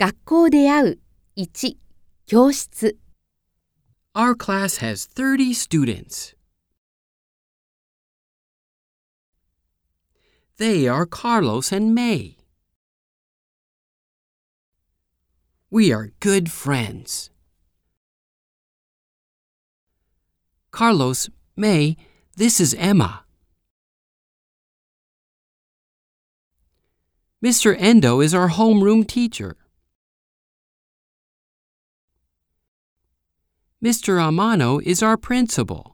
学校で会う1教室 Our class has 30 students. They are Carlos and May. We are good friends. Carlos, May, this is Emma. Mr. Endo is our homeroom teacher. Mr. Amano is our principal.